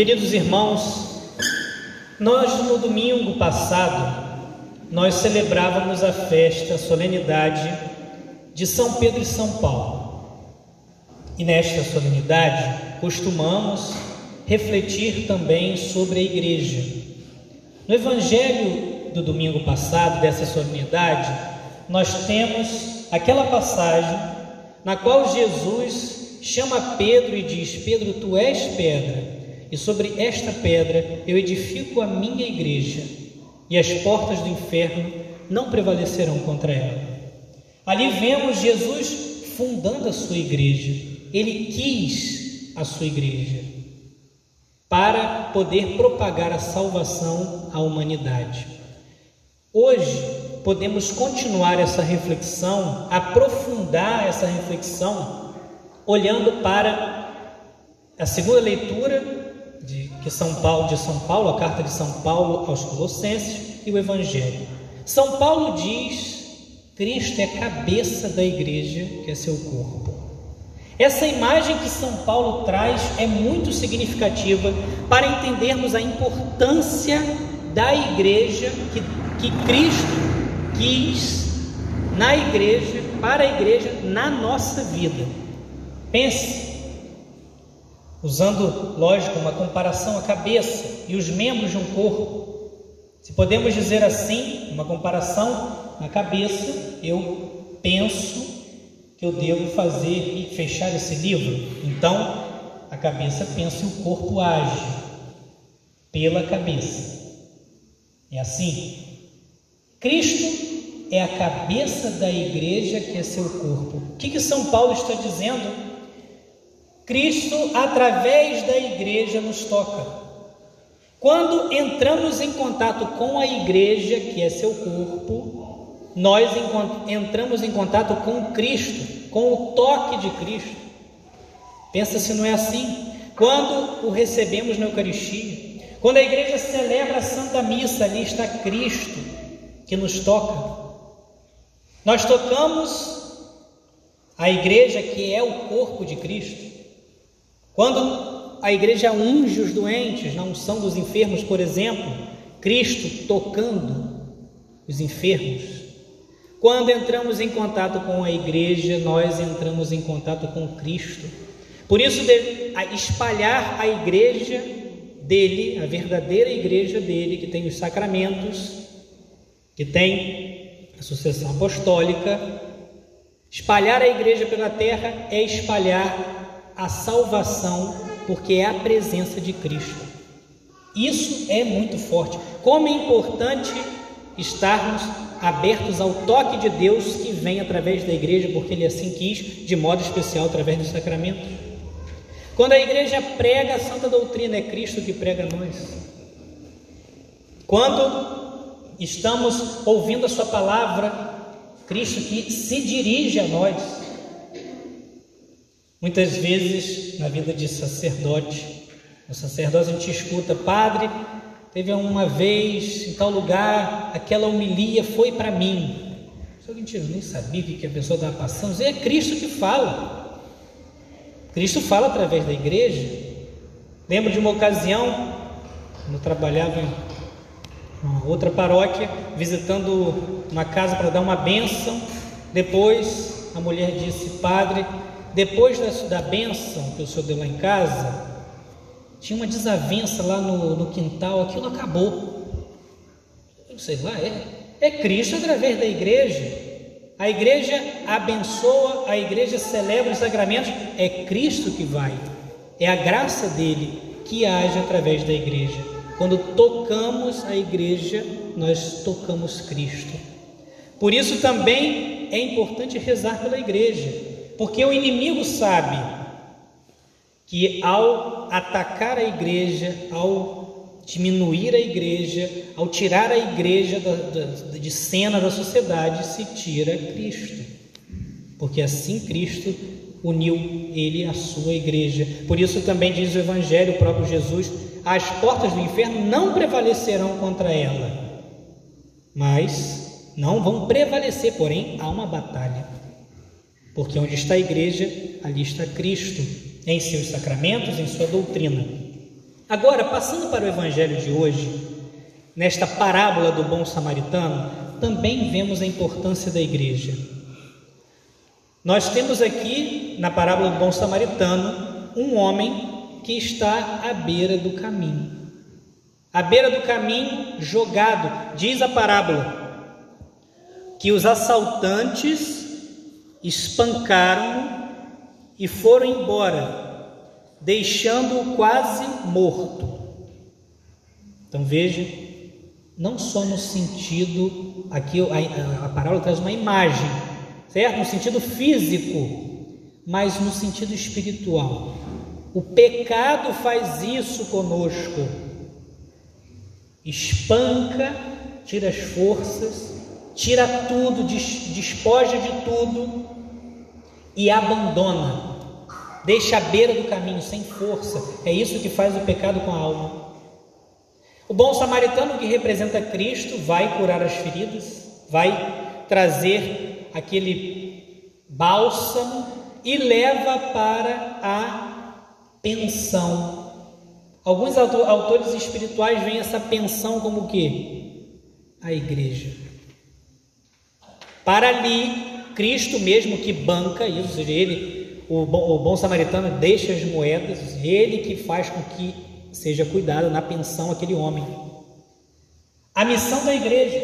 Queridos irmãos, nós no domingo passado nós celebrávamos a festa, a solenidade de São Pedro e São Paulo. E nesta solenidade costumamos refletir também sobre a igreja. No evangelho do domingo passado, dessa solenidade, nós temos aquela passagem na qual Jesus chama Pedro e diz: Pedro, tu és pedra e sobre esta pedra eu edifico a minha igreja, e as portas do inferno não prevalecerão contra ela. Ali vemos Jesus fundando a sua igreja. Ele quis a sua igreja para poder propagar a salvação à humanidade. Hoje podemos continuar essa reflexão, aprofundar essa reflexão, olhando para a segunda leitura de que São Paulo, de São Paulo, a carta de São Paulo aos Colossenses e o Evangelho. São Paulo diz: Cristo é a cabeça da igreja, que é seu corpo. Essa imagem que São Paulo traz é muito significativa para entendermos a importância da igreja que, que Cristo quis na igreja, para a igreja, na nossa vida. Pense, usando, lógico, uma comparação a cabeça e os membros de um corpo. Se podemos dizer assim, uma comparação na cabeça, eu penso que eu devo fazer e fechar esse livro. Então, a cabeça pensa e o corpo age pela cabeça. É assim. Cristo é a cabeça da igreja que é seu corpo. O que, que São Paulo está dizendo? Cristo, através da igreja, nos toca. Quando entramos em contato com a igreja, que é seu corpo, nós entramos em contato com Cristo, com o toque de Cristo. Pensa se não é assim. Quando o recebemos na Eucaristia, quando a igreja celebra a Santa Missa, ali está Cristo que nos toca. Nós tocamos a igreja que é o corpo de Cristo. Quando a igreja unge os doentes na unção dos enfermos, por exemplo, Cristo tocando os enfermos. Quando entramos em contato com a igreja, nós entramos em contato com Cristo. Por isso, espalhar a igreja dele, a verdadeira igreja dele, que tem os sacramentos, que tem a sucessão apostólica, espalhar a igreja pela terra é espalhar a salvação, porque é a presença de Cristo. Isso é muito forte. Como é importante estarmos abertos ao toque de Deus que vem através da igreja, porque Ele assim quis, de modo especial através do sacramento. Quando a igreja prega a santa doutrina, é Cristo que prega a nós. Quando estamos ouvindo a Sua palavra, Cristo que se dirige a nós. Muitas vezes na vida de sacerdote, o sacerdote a gente escuta, padre, teve uma vez em tal lugar, aquela homilia foi para mim. Só que a gente nem sabia o que a pessoa estava passando. É Cristo que fala. Cristo fala através da igreja. Lembro de uma ocasião, quando eu trabalhava em uma outra paróquia, visitando uma casa para dar uma bênção. Depois a mulher disse, padre, depois da, da bênção que o senhor deu lá em casa, tinha uma desavença lá no, no quintal, aquilo acabou. Eu sei lá, é, é Cristo através da igreja. A igreja abençoa, a igreja celebra os sacramentos, é Cristo que vai, é a graça dele que age através da igreja. Quando tocamos a igreja, nós tocamos Cristo. Por isso também é importante rezar pela igreja. Porque o inimigo sabe que ao atacar a igreja, ao diminuir a igreja, ao tirar a igreja da, da, de cena da sociedade, se tira Cristo. Porque assim Cristo uniu ele à sua igreja. Por isso também diz o Evangelho, o próprio Jesus: as portas do inferno não prevalecerão contra ela, mas não vão prevalecer, porém há uma batalha. Porque onde está a igreja, ali está Cristo, em seus sacramentos, em sua doutrina. Agora, passando para o evangelho de hoje, nesta parábola do bom samaritano, também vemos a importância da igreja. Nós temos aqui, na parábola do bom samaritano, um homem que está à beira do caminho. À beira do caminho, jogado, diz a parábola, que os assaltantes espancaram e foram embora, deixando-o quase morto. Então veja, não só no sentido, aqui a, a, a parábola traz uma imagem, certo? No sentido físico, mas no sentido espiritual. O pecado faz isso conosco. Espanca, tira as forças, tira tudo, despoja de tudo e abandona. Deixa à beira do caminho sem força. É isso que faz o pecado com a alma. O bom samaritano, que representa Cristo, vai curar as feridas, vai trazer aquele bálsamo e leva para a pensão. Alguns autores espirituais veem essa pensão como o quê? A igreja. Para ali, Cristo mesmo que banca isso, ou seja, ele, o bom, o bom samaritano deixa as moedas, ele que faz com que seja cuidado na pensão aquele homem. A missão da igreja.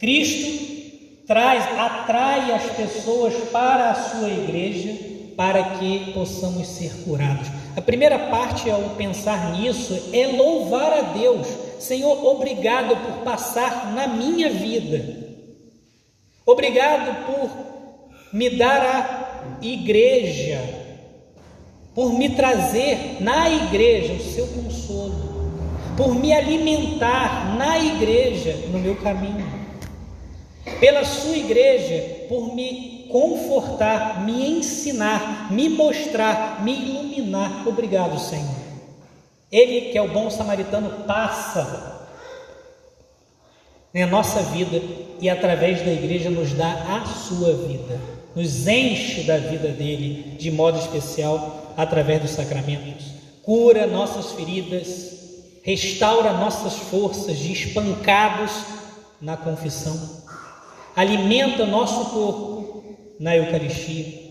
Cristo traz, atrai as pessoas para a sua igreja para que possamos ser curados. A primeira parte ao pensar nisso é louvar a Deus. Senhor, obrigado por passar na minha vida. Obrigado por me dar a igreja por me trazer na igreja o seu consolo, por me alimentar na igreja no meu caminho, pela sua igreja, por me confortar, me ensinar, me mostrar, me iluminar. Obrigado, Senhor. Ele, que é o bom samaritano, passa na nossa vida e através da igreja nos dá a sua vida, nos enche da vida dele de modo especial através dos sacramentos, cura nossas feridas, restaura nossas forças de espancados na confissão, alimenta nosso corpo na Eucaristia.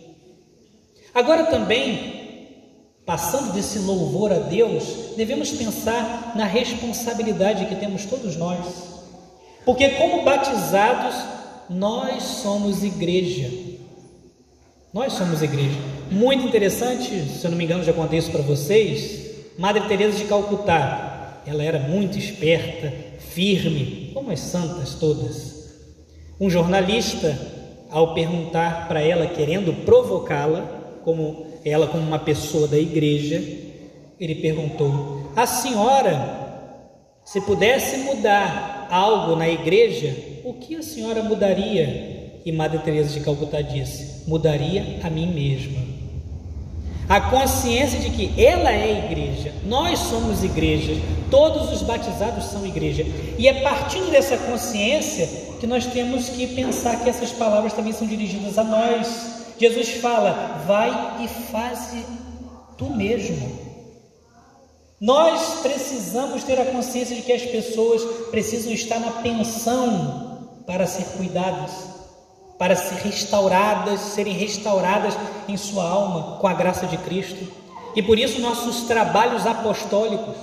Agora também, passando desse louvor a Deus, devemos pensar na responsabilidade que temos todos nós, porque como batizados, nós somos igreja. Nós somos igreja. Muito interessante, se eu não me engano, já contei isso para vocês. Madre Teresa de Calcutá, ela era muito esperta, firme, como as santas todas. Um jornalista, ao perguntar para ela, querendo provocá-la, como ela como uma pessoa da igreja, ele perguntou: "A senhora, se pudesse mudar algo na igreja, o que a senhora mudaria?" E Madre Teresa de Calcutá disse: "Mudaria a mim mesma." A consciência de que ela é igreja, nós somos igreja, todos os batizados são igreja. E é partindo dessa consciência que nós temos que pensar que essas palavras também são dirigidas a nós. Jesus fala: vai e faze tu mesmo. Nós precisamos ter a consciência de que as pessoas precisam estar na pensão para ser cuidadas para ser restauradas, serem restauradas em sua alma com a graça de Cristo. E por isso nossos trabalhos apostólicos,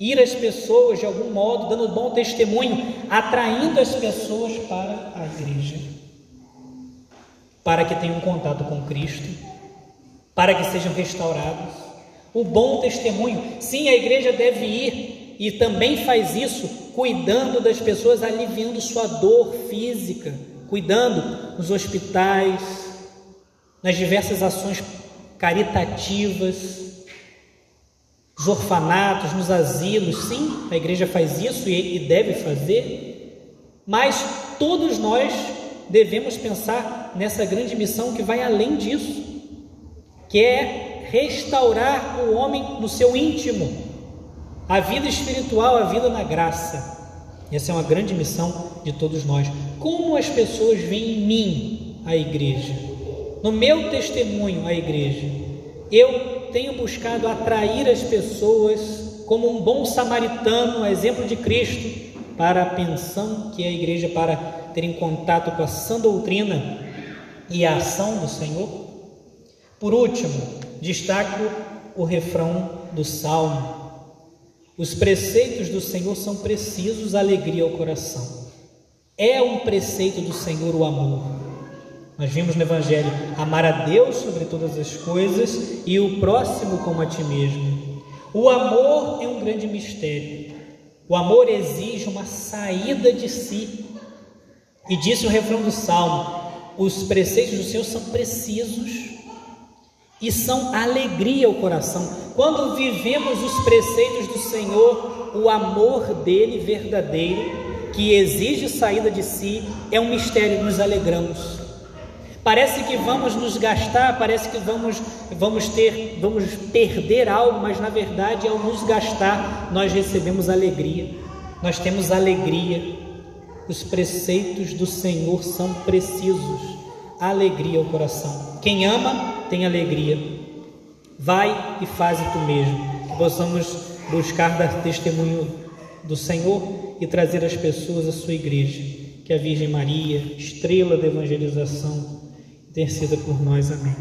ir às pessoas de algum modo, dando bom testemunho, atraindo as pessoas para a igreja, para que tenham contato com Cristo, para que sejam restaurados. O bom testemunho, sim, a igreja deve ir e também faz isso, cuidando das pessoas, aliviando sua dor física, cuidando nos hospitais, nas diversas ações caritativas, nos orfanatos, nos asilos. Sim, a igreja faz isso e deve fazer, mas todos nós devemos pensar nessa grande missão que vai além disso, que é restaurar o homem no seu íntimo, a vida espiritual, a vida na graça. Essa é uma grande missão de todos nós. Como as pessoas veem em mim a igreja, no meu testemunho a igreja, eu tenho buscado atrair as pessoas como um bom samaritano, exemplo de Cristo, para a pensão que é a igreja para ter em contato com a sã doutrina e a ação do Senhor? Por último, destaco o refrão do salmo. Os preceitos do Senhor são precisos, alegria ao coração. É um preceito do Senhor o amor. Nós vimos no Evangelho amar a Deus sobre todas as coisas e o próximo como a ti mesmo. O amor é um grande mistério. O amor exige uma saída de si. E disse o refrão do salmo: os preceitos do Senhor são precisos e são alegria ao coração. Quando vivemos os preceitos do Senhor, o amor dele verdadeiro, que exige saída de si, é um mistério, nos alegramos. Parece que vamos nos gastar, parece que vamos, vamos ter, vamos perder algo, mas na verdade, ao nos gastar, nós recebemos alegria. Nós temos alegria. Os preceitos do Senhor são precisos. Alegria ao coração. Quem ama tem alegria. Vai e faz tu mesmo. Que possamos buscar dar testemunho do Senhor e trazer as pessoas à sua igreja. Que a Virgem Maria, estrela da evangelização, interceda por nós. Amém.